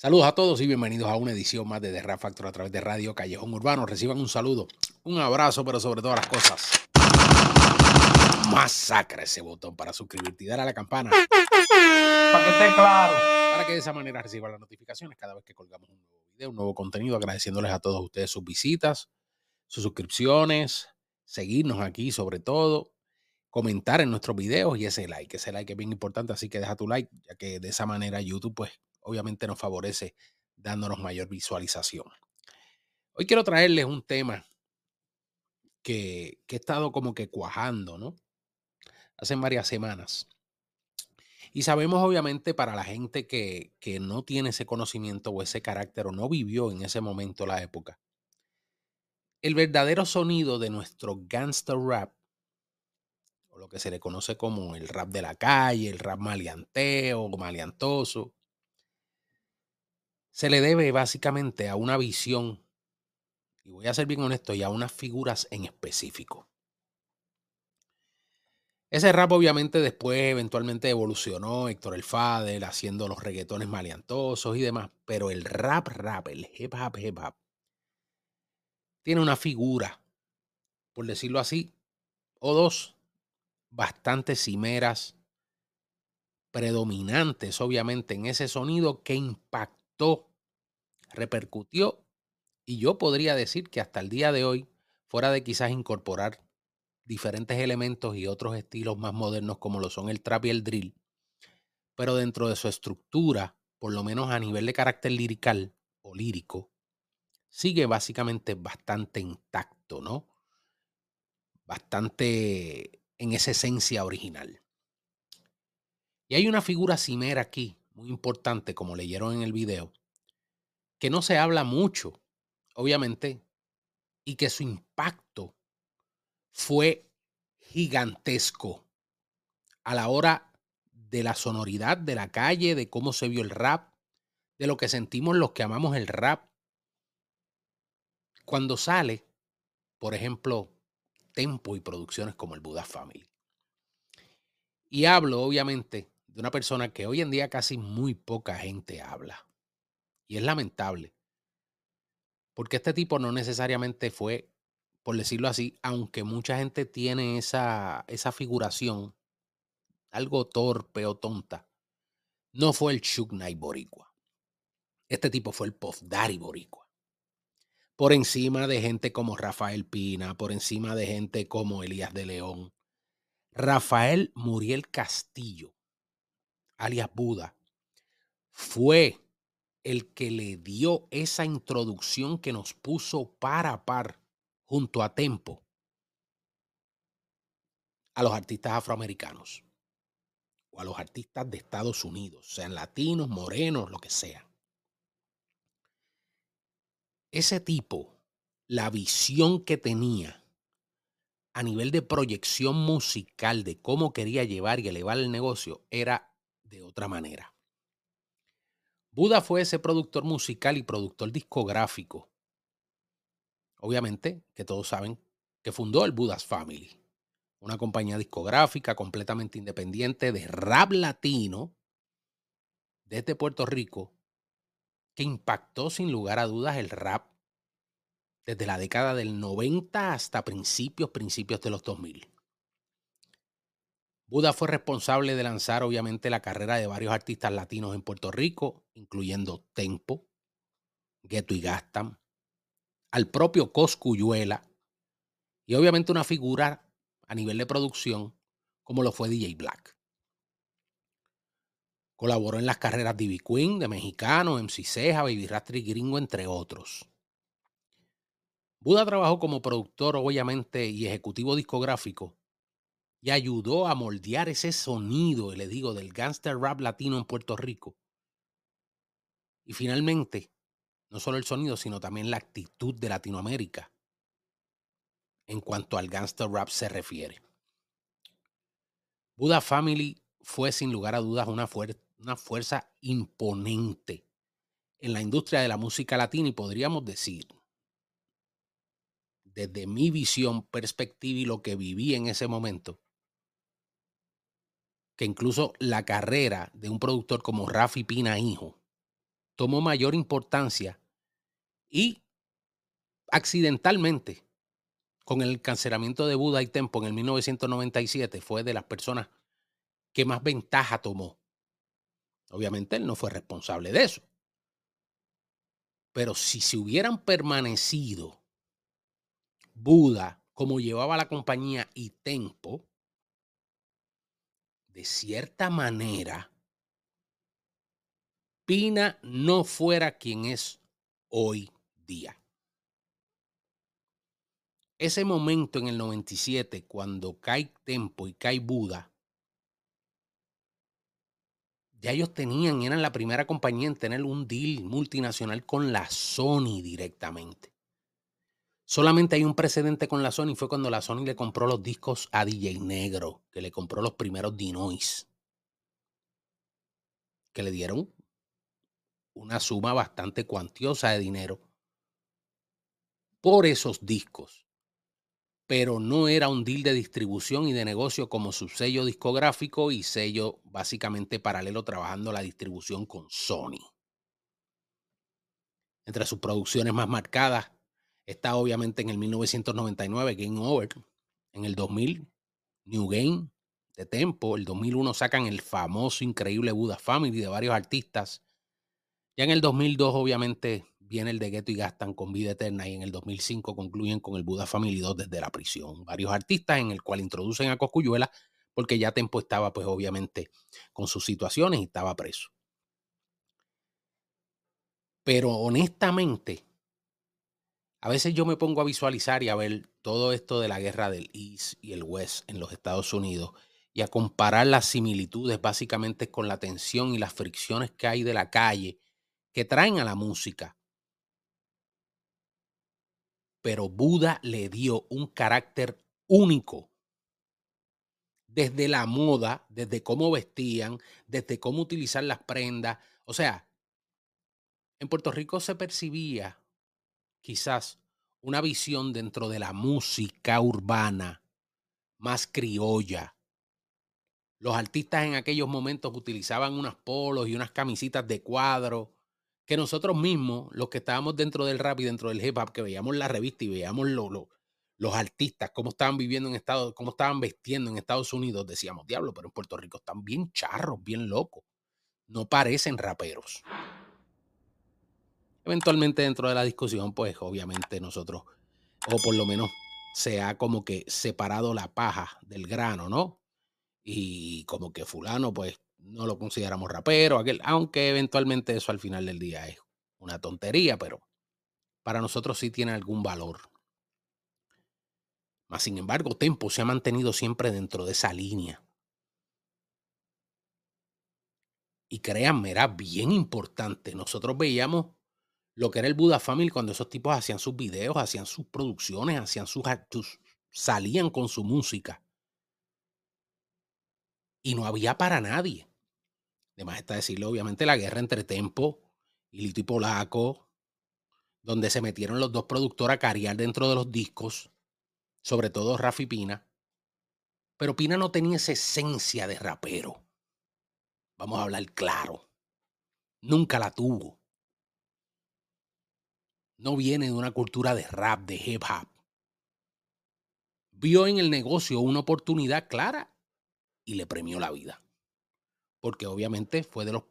Saludos a todos y bienvenidos a una edición más de The Rap Factor a través de Radio Callejón Urbano. Reciban un saludo, un abrazo, pero sobre todas las cosas, masacra ese botón para suscribirte y dar a la campana. Para que esté claro. Para que de esa manera reciban las notificaciones cada vez que colgamos un nuevo video, un nuevo contenido. Agradeciéndoles a todos ustedes sus visitas, sus suscripciones, seguirnos aquí sobre todo, comentar en nuestros videos y ese like. Ese like es bien importante, así que deja tu like, ya que de esa manera YouTube pues obviamente nos favorece dándonos mayor visualización. Hoy quiero traerles un tema que, que he estado como que cuajando, ¿no? Hace varias semanas. Y sabemos obviamente para la gente que, que no tiene ese conocimiento o ese carácter o no vivió en ese momento la época, el verdadero sonido de nuestro gangster rap, o lo que se le conoce como el rap de la calle, el rap maleanteo, maleantoso, se le debe básicamente a una visión, y voy a ser bien honesto, y a unas figuras en específico. Ese rap obviamente después eventualmente evolucionó, Héctor El Fader haciendo los reggaetones maleantosos y demás, pero el rap rap, el hip hop hip hop, tiene una figura, por decirlo así, o dos, bastante cimeras, predominantes obviamente en ese sonido que impactó repercutió y yo podría decir que hasta el día de hoy, fuera de quizás incorporar diferentes elementos y otros estilos más modernos como lo son el trap y el drill, pero dentro de su estructura, por lo menos a nivel de carácter lirical o lírico, sigue básicamente bastante intacto, ¿no? Bastante en esa esencia original. Y hay una figura cimera aquí, muy importante, como leyeron en el video, que no se habla mucho, obviamente, y que su impacto fue gigantesco a la hora de la sonoridad de la calle, de cómo se vio el rap, de lo que sentimos los que amamos el rap. Cuando sale, por ejemplo, Tempo y producciones como el Buddha Family. Y hablo, obviamente, de una persona que hoy en día casi muy poca gente habla. Y es lamentable. Porque este tipo no necesariamente fue, por decirlo así, aunque mucha gente tiene esa, esa figuración, algo torpe o tonta, no fue el Chuck boricua. Este tipo fue el Puff Daddy boricua. Por encima de gente como Rafael Pina, por encima de gente como Elías de León. Rafael Muriel Castillo, alias Buda, fue el que le dio esa introducción que nos puso par a par junto a Tempo a los artistas afroamericanos o a los artistas de Estados Unidos, sean latinos, morenos, lo que sea. Ese tipo, la visión que tenía a nivel de proyección musical de cómo quería llevar y elevar el negocio era de otra manera. Buda fue ese productor musical y productor discográfico. Obviamente, que todos saben, que fundó el Buddha's Family, una compañía discográfica completamente independiente de rap latino desde Puerto Rico, que impactó sin lugar a dudas el rap desde la década del 90 hasta principios, principios de los 2000. Buda fue responsable de lanzar obviamente la carrera de varios artistas latinos en Puerto Rico, incluyendo Tempo, Gueto y Gastam, al propio Coscuyuela y obviamente una figura a nivel de producción como lo fue DJ Black. Colaboró en las carreras de Ivy Queen, de Mexicano, MC Ceja, Baby Rastri Gringo, entre otros. Buda trabajó como productor, obviamente, y ejecutivo discográfico y ayudó a moldear ese sonido, le digo, del gangster rap latino en Puerto Rico. Y finalmente, no solo el sonido, sino también la actitud de Latinoamérica en cuanto al gangster rap se refiere. Buddha Family fue sin lugar a dudas una, una fuerza imponente en la industria de la música latina y podríamos decir, desde mi visión, perspectiva y lo que viví en ese momento, que incluso la carrera de un productor como Rafi Pina Hijo tomó mayor importancia y accidentalmente, con el cancelamiento de Buda y Tempo en el 1997, fue de las personas que más ventaja tomó. Obviamente él no fue responsable de eso. Pero si se hubieran permanecido Buda como llevaba la compañía y Tempo, de cierta manera, Pina no fuera quien es hoy día. Ese momento en el 97, cuando cae Tempo y cae Buda, ya ellos tenían, eran la primera compañía en tener un deal multinacional con la Sony directamente. Solamente hay un precedente con la Sony, fue cuando la Sony le compró los discos a DJ Negro, que le compró los primeros Dinois, que le dieron una suma bastante cuantiosa de dinero por esos discos. Pero no era un deal de distribución y de negocio como su sello discográfico y sello básicamente paralelo trabajando la distribución con Sony. Entre sus producciones más marcadas está obviamente en el 1999 Game Over, en el 2000 New Game de Tempo, el 2001 sacan el famoso increíble Buddha Family de varios artistas ya en el 2002, obviamente, viene el de Ghetto y Gastan con Vida Eterna y en el 2005 concluyen con el Buda Family 2 desde la prisión. Varios artistas en el cual introducen a Coscuyuela porque ya Tempo estaba, pues obviamente, con sus situaciones y estaba preso. Pero honestamente, a veces yo me pongo a visualizar y a ver todo esto de la guerra del East y el West en los Estados Unidos y a comparar las similitudes básicamente con la tensión y las fricciones que hay de la calle que traen a la música. Pero Buda le dio un carácter único. Desde la moda, desde cómo vestían, desde cómo utilizar las prendas. O sea, en Puerto Rico se percibía quizás una visión dentro de la música urbana más criolla. Los artistas en aquellos momentos utilizaban unas polos y unas camisitas de cuadro que nosotros mismos, los que estábamos dentro del rap y dentro del hip hop, que veíamos la revista y veíamos los artistas, cómo estaban viviendo en Estados, cómo estaban vestiendo en Estados Unidos, decíamos, diablo, pero en Puerto Rico están bien charros, bien locos. No parecen raperos. Eventualmente dentro de la discusión, pues obviamente nosotros, o por lo menos se ha como que separado la paja del grano, ¿no? Y como que fulano, pues no lo consideramos rapero, aunque eventualmente eso al final del día es una tontería, pero para nosotros sí tiene algún valor. Mas, sin embargo, Tempo se ha mantenido siempre dentro de esa línea. Y créanme, era bien importante. Nosotros veíamos lo que era el Buda Family cuando esos tipos hacían sus videos, hacían sus producciones, hacían sus, sus salían con su música. Y no había para nadie. Además está decirlo, obviamente, la guerra entre Tempo y Lito y Polaco, donde se metieron los dos productores a cariar dentro de los discos, sobre todo Rafi Pina. Pero Pina no tenía esa esencia de rapero. Vamos a hablar claro. Nunca la tuvo. No viene de una cultura de rap, de hip hop. Vio en el negocio una oportunidad clara y le premió la vida porque obviamente fue de los...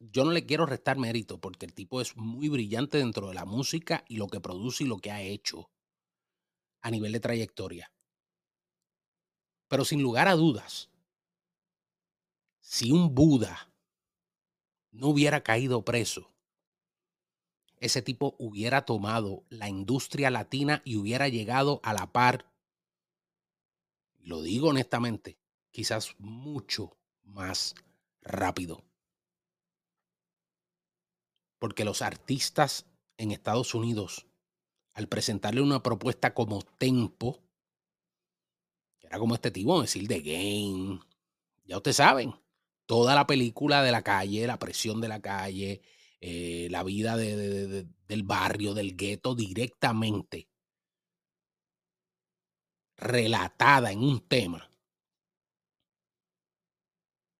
yo no le quiero restar mérito porque el tipo es muy brillante dentro de la música y lo que produce y lo que ha hecho a nivel de trayectoria. Pero sin lugar a dudas, si un Buda no hubiera caído preso, ese tipo hubiera tomado la industria latina y hubiera llegado a la par, lo digo honestamente, quizás mucho más rápido. Porque los artistas en Estados Unidos, al presentarle una propuesta como Tempo, era como este tipo, decir de Game, ya ustedes saben, toda la película de la calle, la presión de la calle, eh, la vida del barrio, del gueto directamente relatada en un tema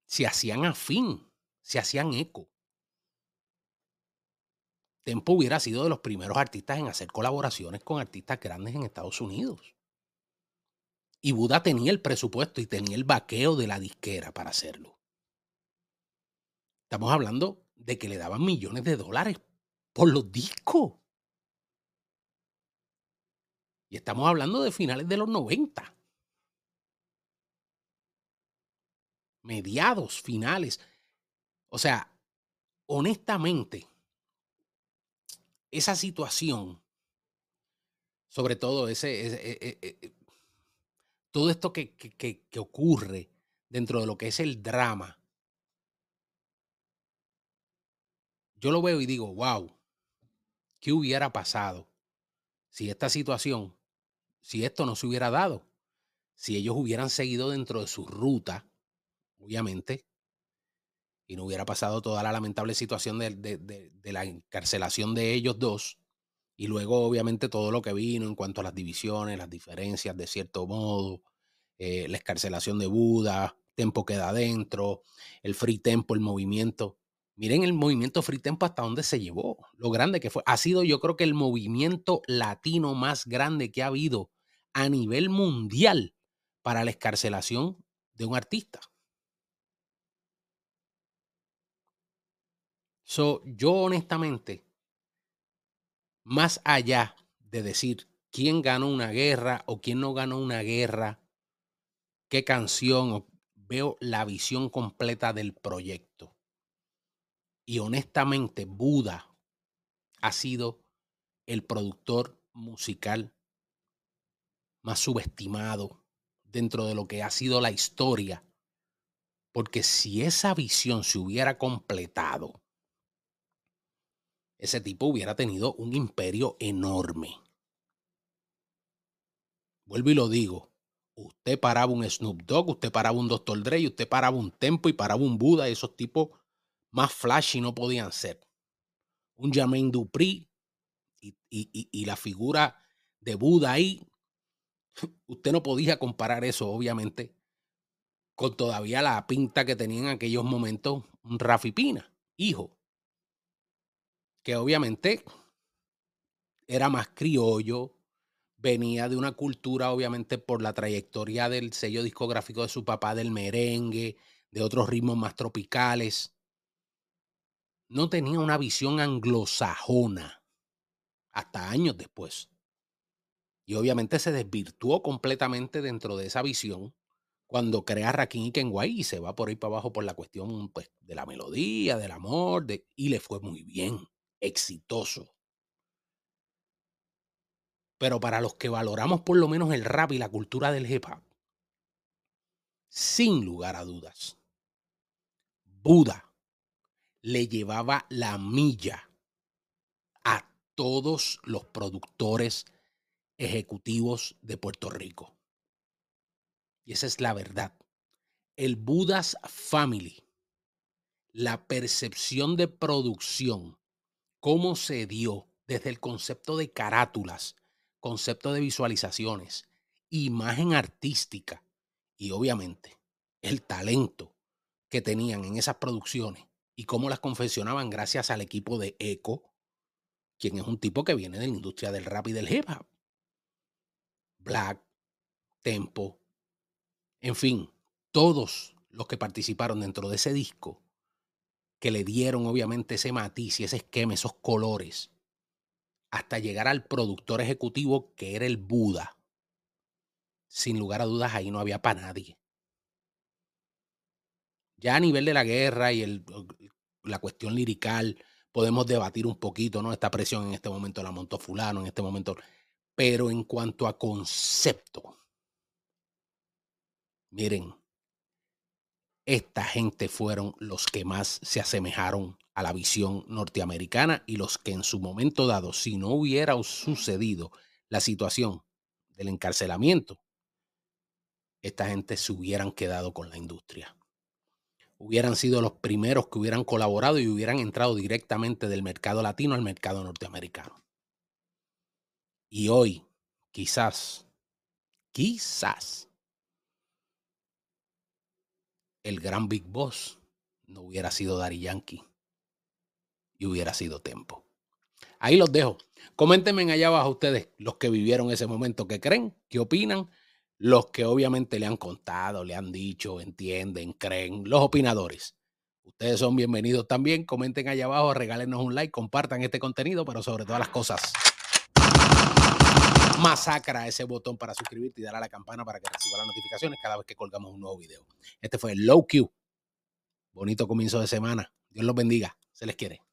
se hacían afín, se hacían eco. Tempo hubiera sido de los primeros artistas en hacer colaboraciones con artistas grandes en Estados Unidos. Y Buda tenía el presupuesto y tenía el vaqueo de la disquera para hacerlo. Estamos hablando de que le daban millones de dólares por los discos. Y estamos hablando de finales de los 90. Mediados, finales. O sea, honestamente, esa situación, sobre todo ese, e, e, e, todo esto que, que, que ocurre dentro de lo que es el drama, yo lo veo y digo, wow, ¿qué hubiera pasado si esta situación, si esto no se hubiera dado? Si ellos hubieran seguido dentro de su ruta, obviamente, y no hubiera pasado toda la lamentable situación de, la encarcelación de ellos dos, y luego obviamente todo lo que vino en cuanto a las divisiones, las diferencias de cierto modo, eh, la escarcelación de Buda, Tempo queda adentro, el Free Tempo, el movimiento. Miren el movimiento Free Tempo hasta dónde se llevó, lo grande que fue. Ha sido yo creo que el movimiento latino más grande que ha habido a nivel mundial para la escarcelación de un artista. So, yo honestamente, más allá de decir quién ganó una guerra o quién no ganó una guerra, qué canción, veo la visión completa del proyecto. Y honestamente, Buda ha sido el productor musical más subestimado dentro de lo que ha sido la historia. Porque si esa visión se hubiera completado, ese tipo hubiera tenido un imperio enorme. Vuelvo y lo digo. Usted paraba un Snoop Dogg, usted paraba un Dr. Dre, usted paraba un Tempo y paraba un Buda, esos tipos más flashy no podían ser. Un Jermaine Dupri y, la figura de Buda ahí, usted no podía comparar eso, obviamente, con todavía la pinta que tenía en aquellos momentos un Rafi Pina, hijo que obviamente era más criollo, venía de una cultura, obviamente, por la trayectoria del sello discográfico de su papá, del merengue, de otros ritmos más tropicales. No tenía una visión anglosajona hasta años después. Y obviamente se desvirtuó completamente dentro de esa visión cuando crea Rakim Kenway y se va por ahí para abajo por la cuestión pues, de la melodía, del amor, de, y le fue muy bien exitoso. Pero para los que valoramos por lo menos el rap y la cultura del hip hop, sin lugar a dudas, Buda le llevaba la milla a todos los productores ejecutivos de Puerto Rico. Y esa es la verdad. El Budas Family, la percepción de producción cómo se dio desde el concepto de carátulas, concepto de visualizaciones, imagen artística y obviamente el talento que tenían en esas producciones y cómo las confeccionaban gracias al equipo de Eco, quien es un tipo que viene de la industria del rap y del hip hop. Black, Tempo, en fin, todos los que participaron dentro de ese disco que le dieron obviamente ese matiz y ese esquema, esos colores, hasta llegar al productor ejecutivo que era el Buda. Sin lugar a dudas, ahí no había para nadie. Ya a nivel de la guerra y el, la cuestión lirical, podemos debatir un poquito, ¿no? Esta presión en este momento la montó fulano, en este momento. Pero en cuanto a concepto, miren, esta gente fueron los que más se asemejaron a la visión norteamericana y los que en su momento dado, si no hubiera sucedido la situación del encarcelamiento, esta gente se hubieran quedado con la industria. Hubieran sido los primeros que hubieran colaborado y hubieran entrado directamente del mercado latino al mercado norteamericano. Y hoy, quizás, quizás, el gran Big Boss no hubiera sido Dari Yankee y hubiera sido Tempo. Ahí los dejo. Coméntenme allá abajo ustedes, los que vivieron ese momento, qué creen, qué opinan, los que obviamente le han contado, le han dicho, entienden, creen, los opinadores. Ustedes son bienvenidos también. Comenten allá abajo, regálenos un like, compartan este contenido, pero sobre todas las cosas, masacra ese botón para suscribirte y dar a la campana para que reciba las notificaciones cada vez que colgamos un nuevo video. Este fue el Low Q. Bonito comienzo de semana. Dios los bendiga. Se les quiere.